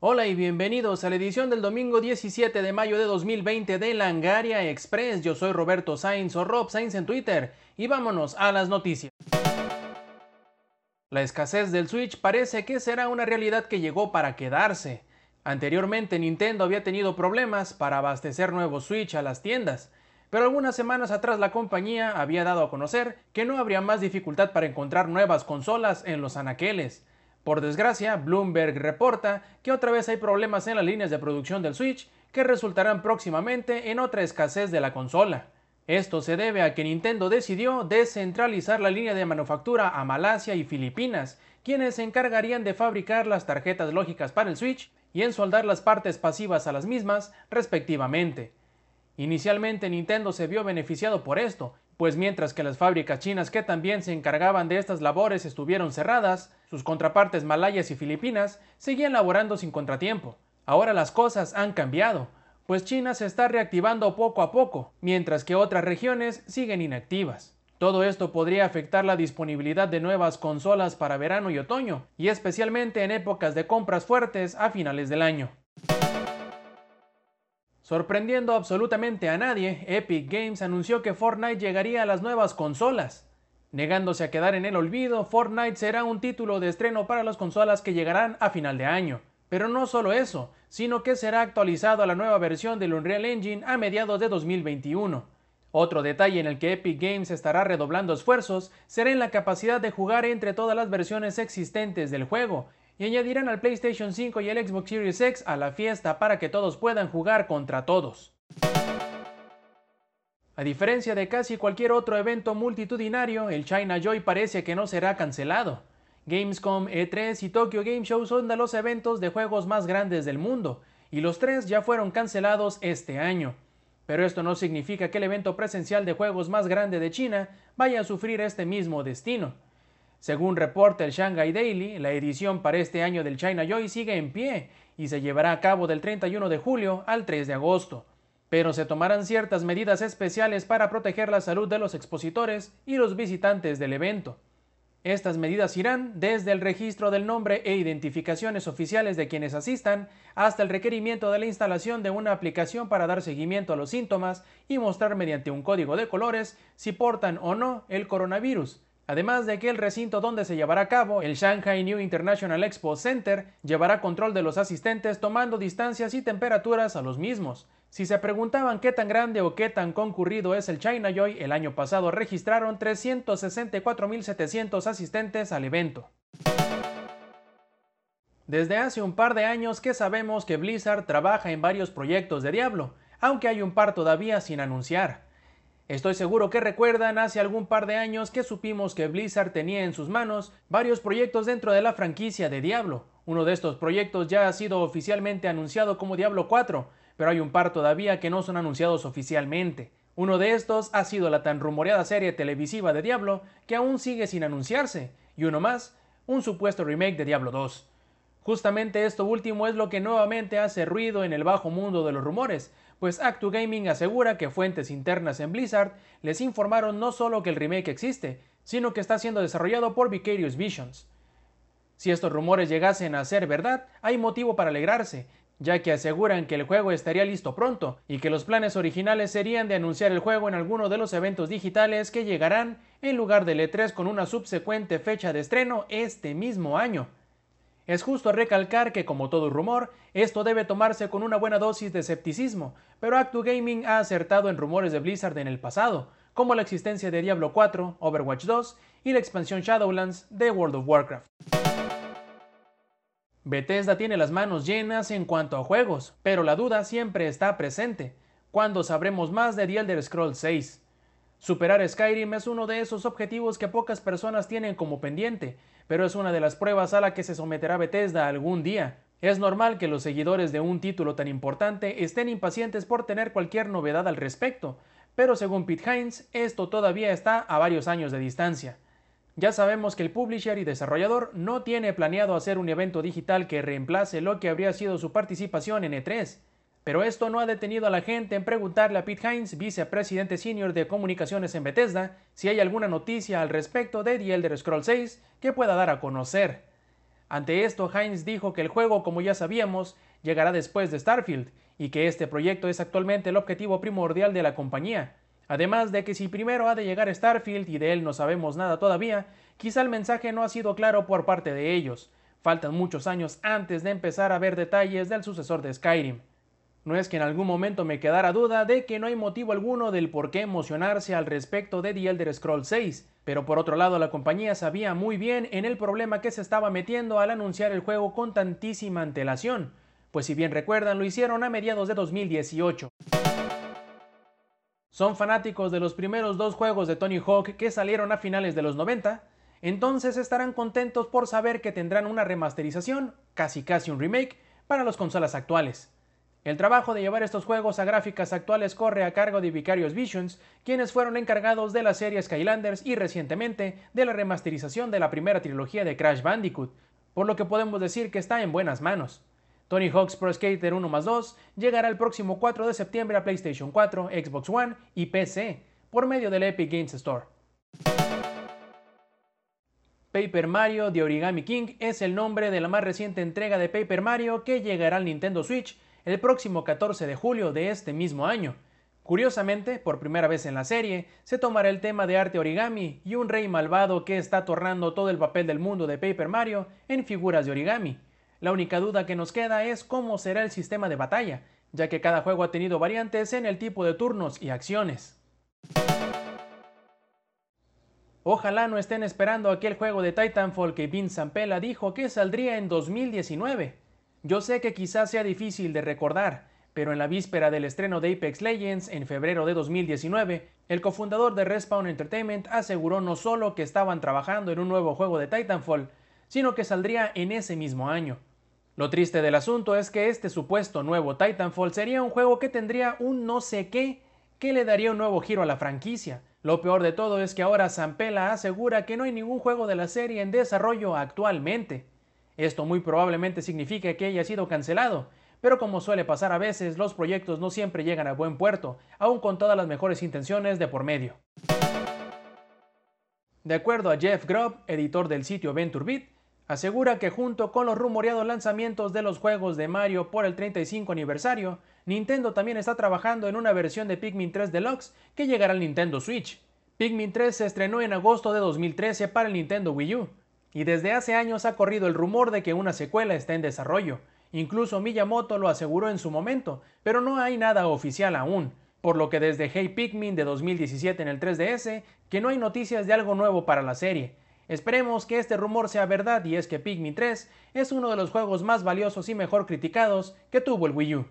Hola y bienvenidos a la edición del domingo 17 de mayo de 2020 de Langaria Express. Yo soy Roberto Sainz o Rob Sainz en Twitter y vámonos a las noticias. La escasez del Switch parece que será una realidad que llegó para quedarse. Anteriormente Nintendo había tenido problemas para abastecer nuevos Switch a las tiendas, pero algunas semanas atrás la compañía había dado a conocer que no habría más dificultad para encontrar nuevas consolas en los anaqueles. Por desgracia, Bloomberg reporta que otra vez hay problemas en las líneas de producción del Switch que resultarán próximamente en otra escasez de la consola. Esto se debe a que Nintendo decidió descentralizar la línea de manufactura a Malasia y Filipinas, quienes se encargarían de fabricar las tarjetas lógicas para el Switch y en soldar las partes pasivas a las mismas, respectivamente. Inicialmente Nintendo se vio beneficiado por esto, pues mientras que las fábricas chinas que también se encargaban de estas labores estuvieron cerradas, sus contrapartes malayas y filipinas seguían laborando sin contratiempo. Ahora las cosas han cambiado, pues China se está reactivando poco a poco, mientras que otras regiones siguen inactivas. Todo esto podría afectar la disponibilidad de nuevas consolas para verano y otoño, y especialmente en épocas de compras fuertes a finales del año. Sorprendiendo absolutamente a nadie, Epic Games anunció que Fortnite llegaría a las nuevas consolas. Negándose a quedar en el olvido, Fortnite será un título de estreno para las consolas que llegarán a final de año. Pero no solo eso, sino que será actualizado a la nueva versión del Unreal Engine a mediados de 2021. Otro detalle en el que Epic Games estará redoblando esfuerzos será en la capacidad de jugar entre todas las versiones existentes del juego, y añadirán al PlayStation 5 y el Xbox Series X a la fiesta para que todos puedan jugar contra todos. A diferencia de casi cualquier otro evento multitudinario, el China Joy parece que no será cancelado. Gamescom, E3 y Tokyo Game Show son de los eventos de juegos más grandes del mundo, y los tres ya fueron cancelados este año. Pero esto no significa que el evento presencial de juegos más grande de China vaya a sufrir este mismo destino. Según reporta el Shanghai Daily, la edición para este año del China Joy sigue en pie y se llevará a cabo del 31 de julio al 3 de agosto. Pero se tomarán ciertas medidas especiales para proteger la salud de los expositores y los visitantes del evento. Estas medidas irán desde el registro del nombre e identificaciones oficiales de quienes asistan hasta el requerimiento de la instalación de una aplicación para dar seguimiento a los síntomas y mostrar mediante un código de colores si portan o no el coronavirus, Además de que el recinto donde se llevará a cabo, el Shanghai New International Expo Center, llevará control de los asistentes tomando distancias y temperaturas a los mismos. Si se preguntaban qué tan grande o qué tan concurrido es el China Joy, el año pasado registraron 364.700 asistentes al evento. Desde hace un par de años que sabemos que Blizzard trabaja en varios proyectos de Diablo, aunque hay un par todavía sin anunciar. Estoy seguro que recuerdan hace algún par de años que supimos que Blizzard tenía en sus manos varios proyectos dentro de la franquicia de Diablo. Uno de estos proyectos ya ha sido oficialmente anunciado como Diablo 4, pero hay un par todavía que no son anunciados oficialmente. Uno de estos ha sido la tan rumoreada serie televisiva de Diablo que aún sigue sin anunciarse, y uno más, un supuesto remake de Diablo 2. Justamente esto último es lo que nuevamente hace ruido en el bajo mundo de los rumores, pues Actu Gaming asegura que fuentes internas en Blizzard les informaron no solo que el remake existe, sino que está siendo desarrollado por Vicarious Visions. Si estos rumores llegasen a ser verdad, hay motivo para alegrarse, ya que aseguran que el juego estaría listo pronto y que los planes originales serían de anunciar el juego en alguno de los eventos digitales que llegarán en lugar del E3 con una subsecuente fecha de estreno este mismo año. Es justo recalcar que, como todo rumor, esto debe tomarse con una buena dosis de escepticismo, pero Actu Gaming ha acertado en rumores de Blizzard en el pasado, como la existencia de Diablo 4, Overwatch 2 y la expansión Shadowlands de World of Warcraft. Bethesda tiene las manos llenas en cuanto a juegos, pero la duda siempre está presente. ¿Cuándo sabremos más de The Elder Scrolls 6? Superar Skyrim es uno de esos objetivos que pocas personas tienen como pendiente, pero es una de las pruebas a la que se someterá Bethesda algún día. Es normal que los seguidores de un título tan importante estén impacientes por tener cualquier novedad al respecto, pero según Pete Hines, esto todavía está a varios años de distancia. Ya sabemos que el publisher y desarrollador no tiene planeado hacer un evento digital que reemplace lo que habría sido su participación en E3. Pero esto no ha detenido a la gente en preguntarle a Pete Hines, vicepresidente senior de comunicaciones en Bethesda, si hay alguna noticia al respecto de The Elder Scrolls 6 que pueda dar a conocer. Ante esto, Hines dijo que el juego, como ya sabíamos, llegará después de Starfield y que este proyecto es actualmente el objetivo primordial de la compañía. Además de que si primero ha de llegar Starfield y de él no sabemos nada todavía, quizá el mensaje no ha sido claro por parte de ellos. Faltan muchos años antes de empezar a ver detalles del sucesor de Skyrim. No es que en algún momento me quedara duda de que no hay motivo alguno del por qué emocionarse al respecto de The Elder Scrolls 6, pero por otro lado la compañía sabía muy bien en el problema que se estaba metiendo al anunciar el juego con tantísima antelación, pues si bien recuerdan lo hicieron a mediados de 2018. Son fanáticos de los primeros dos juegos de Tony Hawk que salieron a finales de los 90, entonces estarán contentos por saber que tendrán una remasterización, casi casi un remake, para las consolas actuales. El trabajo de llevar estos juegos a gráficas actuales corre a cargo de Vicarious Visions, quienes fueron encargados de la serie Skylanders y recientemente de la remasterización de la primera trilogía de Crash Bandicoot, por lo que podemos decir que está en buenas manos. Tony Hawk's Pro Skater 1 más 2 llegará el próximo 4 de septiembre a PlayStation 4, Xbox One y PC por medio del Epic Games Store. Paper Mario The Origami King es el nombre de la más reciente entrega de Paper Mario que llegará al Nintendo Switch el próximo 14 de julio de este mismo año. Curiosamente, por primera vez en la serie, se tomará el tema de arte origami y un rey malvado que está tornando todo el papel del mundo de Paper Mario en figuras de origami. La única duda que nos queda es cómo será el sistema de batalla, ya que cada juego ha tenido variantes en el tipo de turnos y acciones. Ojalá no estén esperando aquel juego de Titanfall que Vince Zampella dijo que saldría en 2019. Yo sé que quizás sea difícil de recordar, pero en la víspera del estreno de Apex Legends en febrero de 2019, el cofundador de Respawn Entertainment aseguró no solo que estaban trabajando en un nuevo juego de Titanfall, sino que saldría en ese mismo año. Lo triste del asunto es que este supuesto nuevo Titanfall sería un juego que tendría un no sé qué que le daría un nuevo giro a la franquicia. Lo peor de todo es que ahora Zampella asegura que no hay ningún juego de la serie en desarrollo actualmente. Esto muy probablemente significa que haya sido cancelado, pero como suele pasar a veces, los proyectos no siempre llegan a buen puerto, aun con todas las mejores intenciones de por medio. De acuerdo a Jeff Grubb, editor del sitio VentureBeat, asegura que junto con los rumoreados lanzamientos de los juegos de Mario por el 35 aniversario, Nintendo también está trabajando en una versión de Pikmin 3 Deluxe que llegará al Nintendo Switch. Pikmin 3 se estrenó en agosto de 2013 para el Nintendo Wii U, y desde hace años ha corrido el rumor de que una secuela está en desarrollo. Incluso Miyamoto lo aseguró en su momento, pero no hay nada oficial aún, por lo que desde Hey Pikmin de 2017 en el 3DS, que no hay noticias de algo nuevo para la serie. Esperemos que este rumor sea verdad y es que Pikmin 3 es uno de los juegos más valiosos y mejor criticados que tuvo el Wii U.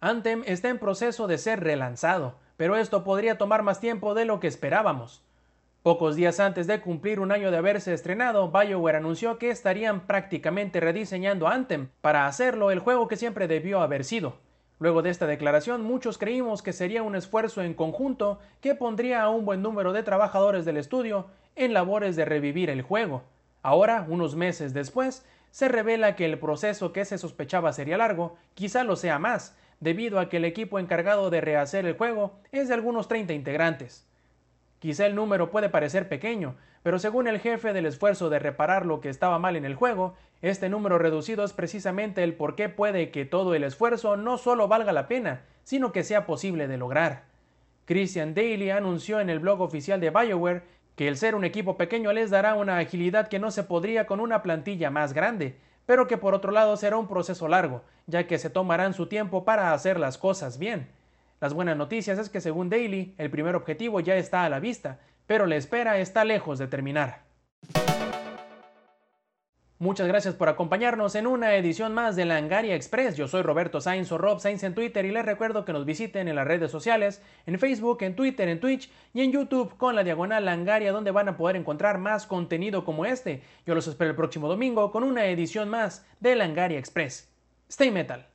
Anthem está en proceso de ser relanzado, pero esto podría tomar más tiempo de lo que esperábamos. Pocos días antes de cumplir un año de haberse estrenado, BioWare anunció que estarían prácticamente rediseñando Anthem para hacerlo el juego que siempre debió haber sido. Luego de esta declaración, muchos creímos que sería un esfuerzo en conjunto que pondría a un buen número de trabajadores del estudio en labores de revivir el juego. Ahora, unos meses después, se revela que el proceso que se sospechaba sería largo, quizá lo sea más, debido a que el equipo encargado de rehacer el juego es de algunos 30 integrantes. Quizá el número puede parecer pequeño, pero según el jefe del esfuerzo de reparar lo que estaba mal en el juego, este número reducido es precisamente el por qué puede que todo el esfuerzo no solo valga la pena, sino que sea posible de lograr. Christian Daly anunció en el blog oficial de BioWare que el ser un equipo pequeño les dará una agilidad que no se podría con una plantilla más grande, pero que por otro lado será un proceso largo, ya que se tomarán su tiempo para hacer las cosas bien. Las buenas noticias es que según Daily, el primer objetivo ya está a la vista, pero la espera está lejos de terminar. Muchas gracias por acompañarnos en una edición más de Langaria Express. Yo soy Roberto Sainz o Rob Sainz en Twitter y les recuerdo que nos visiten en las redes sociales, en Facebook, en Twitter, en Twitch y en YouTube con la diagonal Langaria donde van a poder encontrar más contenido como este. Yo los espero el próximo domingo con una edición más de Langaria Express. Stay Metal.